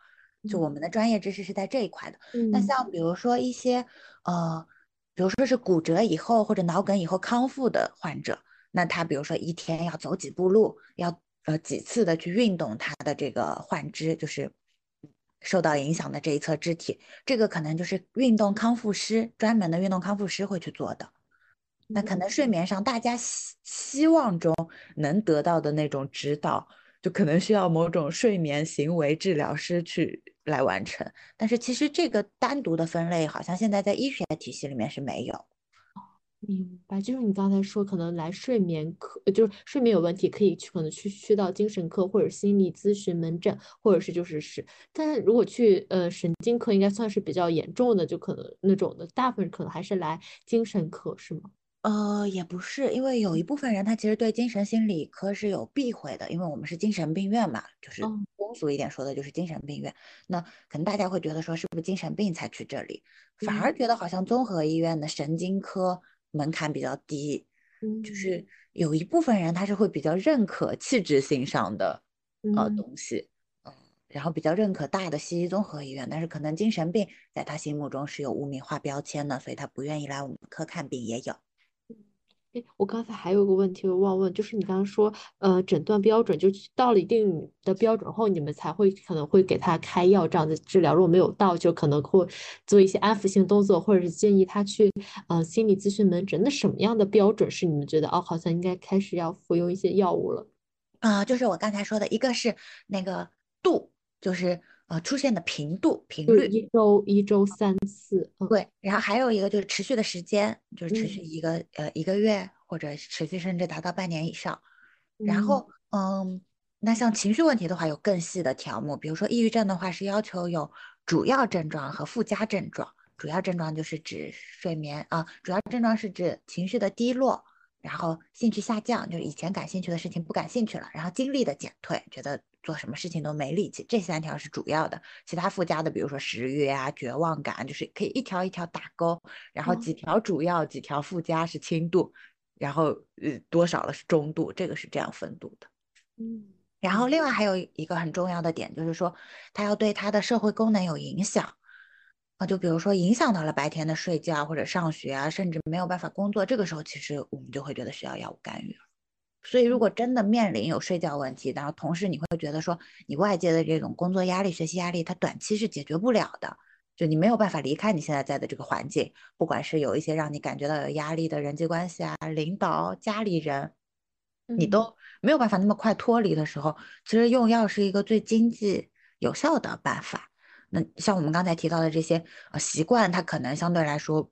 就我们的专业知识是在这一块的。那像比如说一些呃，比如说是骨折以后或者脑梗以后康复的患者，那他比如说一天要走几步路，要呃几次的去运动他的这个患肢，就是受到影响的这一侧肢体，这个可能就是运动康复师专门的运动康复师会去做的。那可能睡眠上，大家希希望中能得到的那种指导，就可能需要某种睡眠行为治疗师去来完成。但是其实这个单独的分类，好像现在在医学体系里面是没有。明白，就是你刚才说，可能来睡眠科，就是睡眠有问题，可以去可能去去到精神科或者心理咨询门诊，或者是就是是，但是如果去呃神经科，应该算是比较严重的，就可能那种的，大部分可能还是来精神科，是吗？呃，也不是，因为有一部分人他其实对精神心理科是有避讳的，因为我们是精神病院嘛，就是通俗一点说的就是精神病院。那可能大家会觉得说，是不是精神病才去这里？反而觉得好像综合医院的神经科门槛比较低，就是有一部分人他是会比较认可气质性上的呃东西，嗯，然后比较认可大的西医综合医院，但是可能精神病在他心目中是有污名化标签的，所以他不愿意来我们科看病也有。哎，我刚才还有个问题我忘问，就是你刚刚说，呃，诊断标准就到了一定的标准后，你们才会可能会给他开药这样的治疗。如果没有到，就可能会做一些安抚性动作，或者是建议他去，呃，心理咨询门诊。那什么样的标准是你们觉得哦，好像应该开始要服用一些药物了？啊，就是我刚才说的一个是那个度，就是呃出现的频度频率，一周一周三次，对，然后还有一个就是持续的时间，就是持续一个呃一个月。或者持续甚至达到半年以上，然后嗯，那像情绪问题的话，有更细的条目，比如说抑郁症的话，是要求有主要症状和附加症状。主要症状就是指睡眠啊，主要症状是指情绪的低落，然后兴趣下降，就是以前感兴趣的事情不感兴趣了，然后精力的减退，觉得做什么事情都没力气。这三条是主要的，其他附加的，比如说食欲啊、绝望感，就是可以一条一条打勾，然后几条主要，几条附加是轻度。然后，呃，多少了是中度，这个是这样分度的。嗯，然后另外还有一个很重要的点，就是说它要对他的社会功能有影响啊，就比如说影响到了白天的睡觉或者上学啊，甚至没有办法工作，这个时候其实我们就会觉得需要药物干预了。所以如果真的面临有睡觉问题，然后同时你会觉得说你外界的这种工作压力、学习压力，它短期是解决不了的。就你没有办法离开你现在在的这个环境，不管是有一些让你感觉到有压力的人际关系啊、领导、家里人，你都没有办法那么快脱离的时候，其实用药是一个最经济有效的办法。那像我们刚才提到的这些呃习惯，它可能相对来说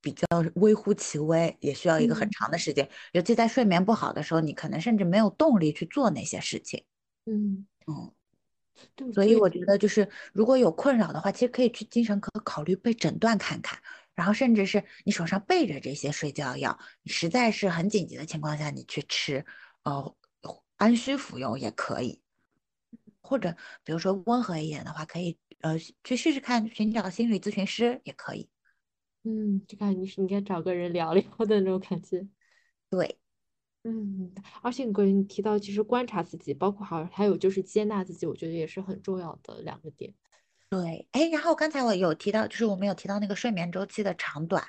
比较微乎其微，也需要一个很长的时间。尤其在睡眠不好的时候，你可能甚至没有动力去做那些事情。嗯嗯。所以我觉得，就是如果有困扰的话，其实可以去精神科考虑被诊断看看，然后甚至是你手上备着这些睡觉药，你实在是很紧急的情况下，你去吃，呃，安需服用也可以，或者比如说温和一点的话，可以呃去试试看寻找心理咨询师也可以。嗯，就感觉你是应该找个人聊聊的那种感觉。对。嗯，而且你个人提到，其实观察自己，包括好还有就是接纳自己，我觉得也是很重要的两个点。对，哎，然后刚才我有提到，就是我们有提到那个睡眠周期的长短，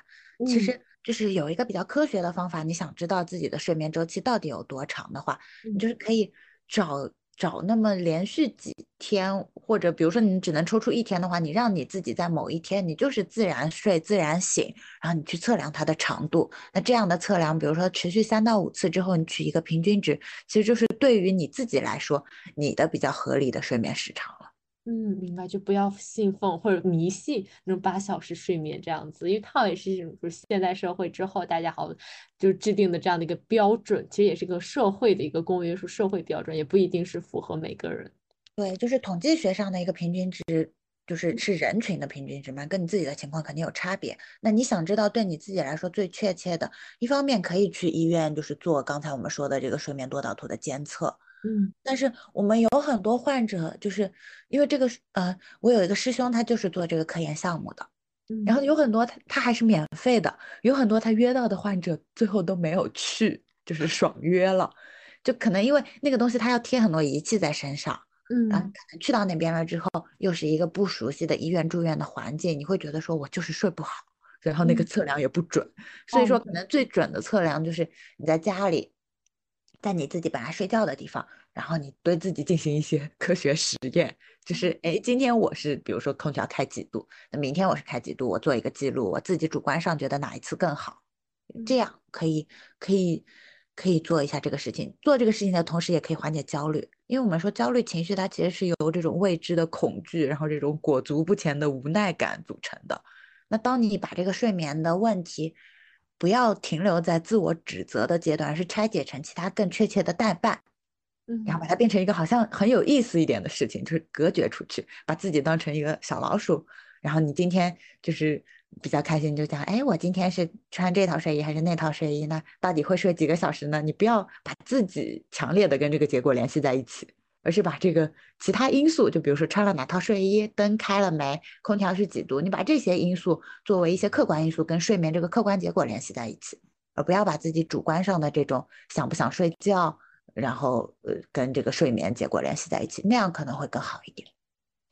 其实就是有一个比较科学的方法，你想知道自己的睡眠周期到底有多长的话，你就是可以找。找那么连续几天，或者比如说你只能抽出一天的话，你让你自己在某一天，你就是自然睡、自然醒，然后你去测量它的长度。那这样的测量，比如说持续三到五次之后，你取一个平均值，其实就是对于你自己来说，你的比较合理的睡眠时长了。嗯，明白，就不要信奉或者迷信那种八小时睡眠这样子，因为它也是一种就是现代社会之后大家好就制定的这样的一个标准，其实也是一个社会的一个公约数、社会标准，也不一定是符合每个人。对，就是统计学上的一个平均值，就是是人群的平均值嘛，跟你自己的情况肯定有差别。那你想知道对你自己来说最确切的，一方面可以去医院，就是做刚才我们说的这个睡眠多导图的监测。嗯，但是我们有很多患者，就是因为这个，呃，我有一个师兄，他就是做这个科研项目的，然后有很多他他还是免费的，有很多他约到的患者最后都没有去，就是爽约了，就可能因为那个东西他要贴很多仪器在身上。嗯，然后可能去到那边了之后，又是一个不熟悉的医院住院的环境，你会觉得说我就是睡不好，然后那个测量也不准，所以说可能。最准的测量就是你在家里，在你自己本来睡觉的地方，然后你对自己进行一些科学实验，就是哎，今天我是比如说空调开几度，那明天我是开几度，我做一个记录，我自己主观上觉得哪一次更好，这样可以可以。可以做一下这个事情，做这个事情的同时也可以缓解焦虑，因为我们说焦虑情绪它其实是由这种未知的恐惧，然后这种裹足不前的无奈感组成的。那当你把这个睡眠的问题不要停留在自我指责的阶段，而是拆解成其他更确切的代办，嗯，然后把它变成一个好像很有意思一点的事情，就是隔绝出去，把自己当成一个小老鼠，然后你今天就是。比较开心就讲，哎，我今天是穿这套睡衣还是那套睡衣呢？到底会睡几个小时呢？你不要把自己强烈的跟这个结果联系在一起，而是把这个其他因素，就比如说穿了哪套睡衣，灯开了没，空调是几度，你把这些因素作为一些客观因素跟睡眠这个客观结果联系在一起，而不要把自己主观上的这种想不想睡觉，然后呃跟这个睡眠结果联系在一起，那样可能会更好一点。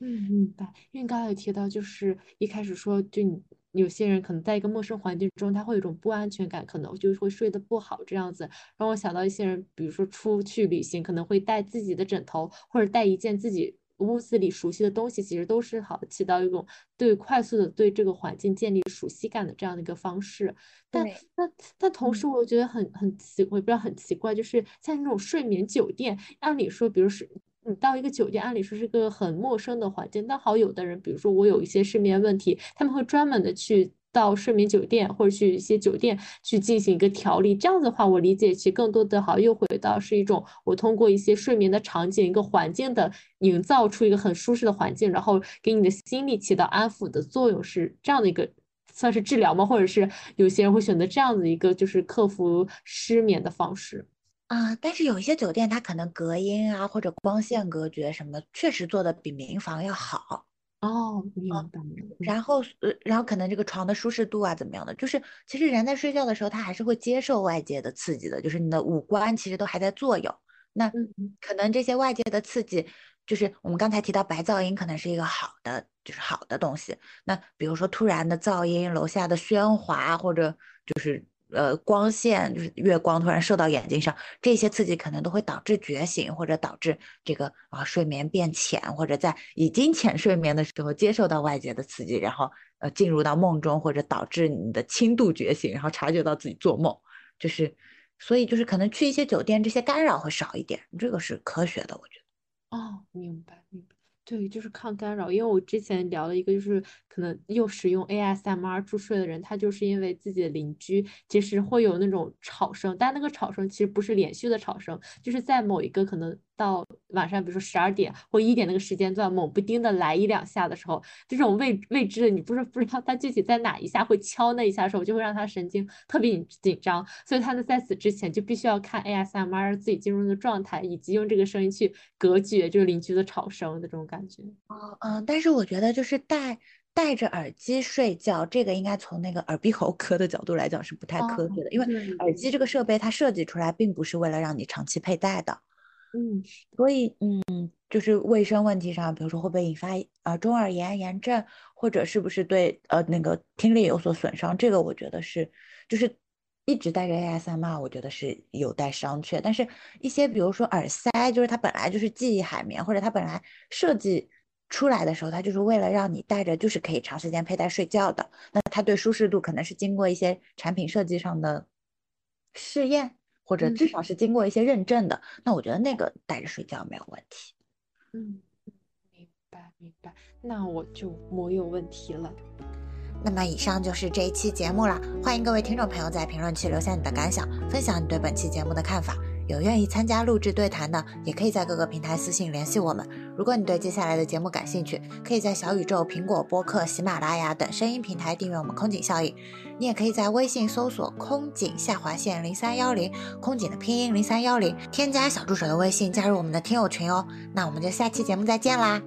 嗯，明白。因为刚才有提到，就是一开始说，就你。有些人可能在一个陌生环境中，他会有一种不安全感，可能就会睡得不好这样子。让我想到一些人，比如说出去旅行，可能会带自己的枕头，或者带一件自己屋子里熟悉的东西，其实都是好起到一种对快速的对这个环境建立熟悉感的这样的一个方式。但但但同时，我觉得很很奇，我也不知道很奇怪，就是像那种睡眠酒店，按理说，比如是。你到一个酒店，按理说是个很陌生的环境，但好有的人，比如说我有一些睡眠问题，他们会专门的去到睡眠酒店或者去一些酒店去进行一个调理。这样子的话，我理解其实更多的好又回到是一种我通过一些睡眠的场景、一个环境的营造出一个很舒适的环境，然后给你的心理起到安抚的作用，是这样的一个算是治疗吗？或者是有些人会选择这样子一个就是克服失眠的方式。啊，但是有一些酒店，它可能隔音啊，或者光线隔绝什么，确实做的比民房要好哦。明白。然后，呃，然后可能这个床的舒适度啊，怎么样的，就是其实人在睡觉的时候，他还是会接受外界的刺激的，就是你的五官其实都还在作用。那可能这些外界的刺激，就是我们刚才提到白噪音，可能是一个好的，就是好的东西。那比如说突然的噪音，楼下的喧哗，或者就是。呃，光线就是月光突然射到眼睛上，这些刺激可能都会导致觉醒，或者导致这个啊睡眠变浅，或者在已经浅睡眠的时候接受到外界的刺激，然后呃进入到梦中，或者导致你的轻度觉醒，然后察觉到自己做梦，就是所以就是可能去一些酒店，这些干扰会少一点，这个是科学的，我觉得。哦，明白，明白。对，就是抗干扰。因为我之前聊了一个，就是可能又使用 ASMR 助睡的人，他就是因为自己的邻居其实会有那种吵声，但那个吵声其实不是连续的吵声，就是在某一个可能。到晚上，比如说十二点或一点那个时间段，猛不丁的来一两下的时候，这种未未知的，你不是不知道他具体在哪一下会敲那一下的时候，就会让他神经特别紧张。所以他呢，在此之前就必须要看 ASMR，自己进入的状态，以及用这个声音去隔绝就是邻居的吵声的这种感觉。哦，嗯，但是我觉得就是戴戴着耳机睡觉，这个应该从那个耳鼻喉科的角度来讲是不太科学的，因为耳机这个设备它设计出来并不是为了让你长期佩戴的。嗯，所以嗯，就是卫生问题上，比如说会不会引发呃中耳炎炎症，或者是不是对呃那个听力有所损伤，这个我觉得是，就是一直戴着 ASMR，我觉得是有待商榷。但是一些比如说耳塞，就是它本来就是记忆海绵，或者它本来设计出来的时候，它就是为了让你戴着就是可以长时间佩戴睡觉的，那它对舒适度可能是经过一些产品设计上的试验。或者至少是经过一些认证的，那我觉得那个戴着睡觉没有问题。嗯，明白明白，那我就没有问题了。那么以上就是这一期节目了，欢迎各位听众朋友在评论区留下你的感想，分享你对本期节目的看法。有愿意参加录制对谈的，也可以在各个平台私信联系我们。如果你对接下来的节目感兴趣，可以在小宇宙、苹果播客、喜马拉雅等声音平台订阅我们空警效应。你也可以在微信搜索“空警下划线零三幺零”，空警的拼音零三幺零，添加小助手的微信加入我们的听友群哦。那我们就下期节目再见啦！